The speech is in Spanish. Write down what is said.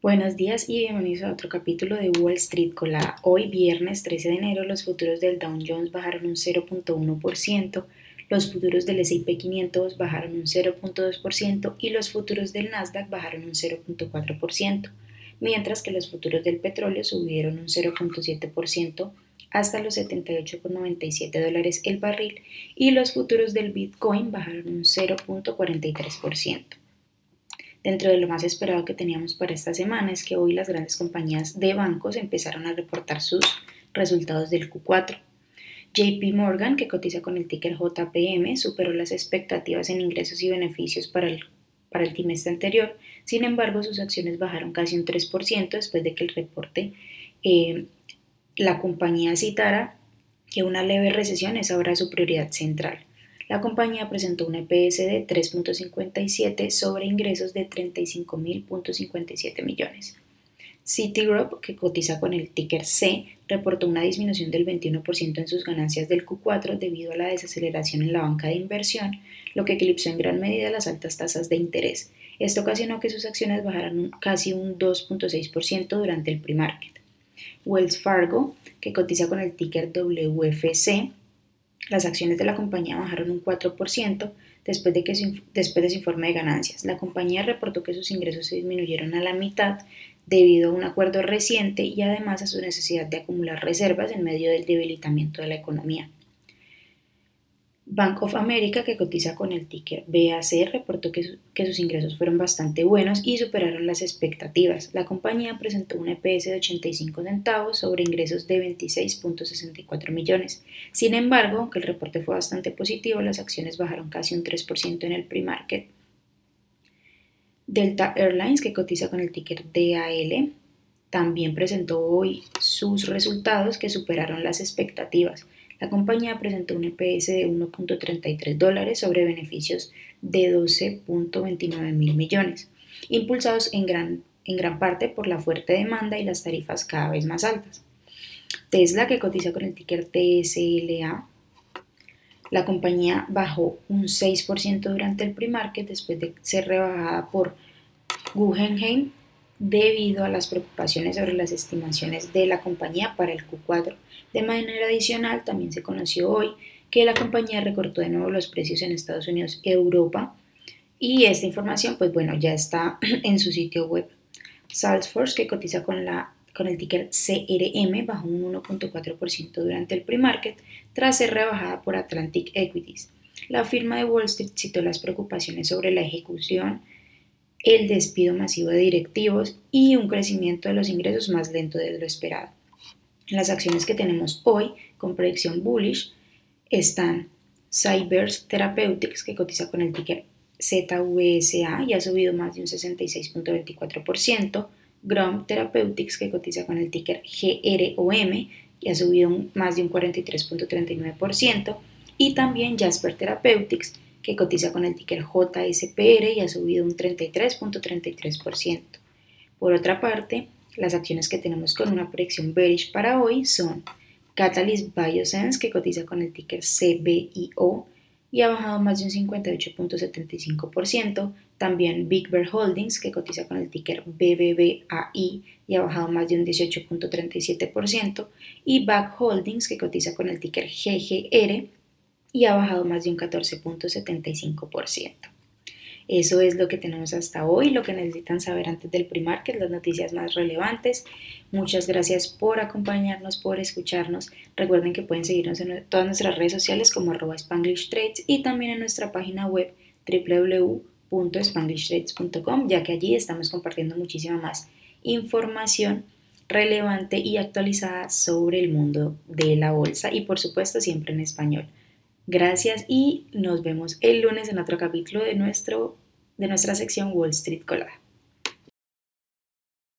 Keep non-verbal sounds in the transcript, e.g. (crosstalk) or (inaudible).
Buenos días y bienvenidos a otro capítulo de Wall Street Colada. Hoy, viernes 13 de enero, los futuros del Dow Jones bajaron un 0.1%, los futuros del S&P 500 bajaron un 0.2% y los futuros del Nasdaq bajaron un 0.4%, mientras que los futuros del petróleo subieron un 0.7% hasta los 78,97 dólares el barril y los futuros del Bitcoin bajaron un 0.43%. Dentro de lo más esperado que teníamos para esta semana es que hoy las grandes compañías de bancos empezaron a reportar sus resultados del Q4. JP Morgan, que cotiza con el ticker JPM, superó las expectativas en ingresos y beneficios para el, para el trimestre anterior. Sin embargo, sus acciones bajaron casi un 3% después de que el reporte eh, la compañía citara que una leve recesión es ahora su prioridad central la compañía presentó un EPS de 3.57 sobre ingresos de 35.057 millones. Citigroup, que cotiza con el ticker C, reportó una disminución del 21% en sus ganancias del Q4 debido a la desaceleración en la banca de inversión, lo que eclipsó en gran medida las altas tasas de interés. Esto ocasionó que sus acciones bajaran casi un 2.6% durante el pre-market. Wells Fargo, que cotiza con el ticker WFC, las acciones de la compañía bajaron un 4% después de, que después de su informe de ganancias. La compañía reportó que sus ingresos se disminuyeron a la mitad debido a un acuerdo reciente y además a su necesidad de acumular reservas en medio del debilitamiento de la economía. Bank of America, que cotiza con el ticker BAC, reportó que, sus ingresos fueron bastante buenos y superaron las expectativas. La compañía presentó un EPS de 85 centavos sobre ingresos de 26.64 millones. Sin embargo, aunque el reporte fue bastante positivo, las acciones bajaron casi un 3% en el pre-market. Delta Airlines, que cotiza con el ticker DAL, también presentó hoy sus resultados que superaron las expectativas. La compañía presentó un EPS de 1.33 dólares sobre beneficios de 12.29 mil millones, impulsados en gran, en gran parte por la fuerte demanda y las tarifas cada vez más altas. Tesla, que cotiza con el ticker TSLA, la compañía bajó un 6% durante el pre-market después de ser rebajada por Guggenheim debido a las preocupaciones sobre las estimaciones de la compañía para el Q4. De manera adicional, también se conoció hoy que la compañía recortó de nuevo los precios en Estados Unidos y Europa y esta información pues bueno ya está (clears throat) en su sitio web. Salesforce que cotiza con, la, con el ticker CRM bajó un 1.4% durante el pre-market tras ser rebajada por Atlantic Equities. La firma de Wall Street citó las preocupaciones sobre la ejecución el despido masivo de directivos y un crecimiento de los ingresos más lento de lo esperado. Las acciones que tenemos hoy con proyección bullish están Cybers Therapeutics, que cotiza con el ticker ZVSA y ha subido más de un 66.24%, Grom Therapeutics, que cotiza con el ticker GROM y ha subido más de un 43.39%, y también Jasper Therapeutics, que cotiza con el ticker JSPR y ha subido un 33.33%. Por otra parte, las acciones que tenemos con una proyección bearish para hoy son Catalyst Biosense, que cotiza con el ticker CBIO y ha bajado más de un 58.75%. También Big Bear Holdings, que cotiza con el ticker BBBAI y ha bajado más de un 18.37%. Y Back Holdings, que cotiza con el ticker GGR y ha bajado más de un 14.75%. Eso es lo que tenemos hasta hoy, lo que necesitan saber antes del pre-market, las noticias más relevantes. Muchas gracias por acompañarnos, por escucharnos. Recuerden que pueden seguirnos en todas nuestras redes sociales como arroba Spanglish Trades y también en nuestra página web www.spanglishtrades.com, ya que allí estamos compartiendo muchísima más información relevante y actualizada sobre el mundo de la bolsa y por supuesto siempre en español. Gracias y nos vemos el lunes en otro capítulo de, nuestro, de nuestra sección Wall Street Colada.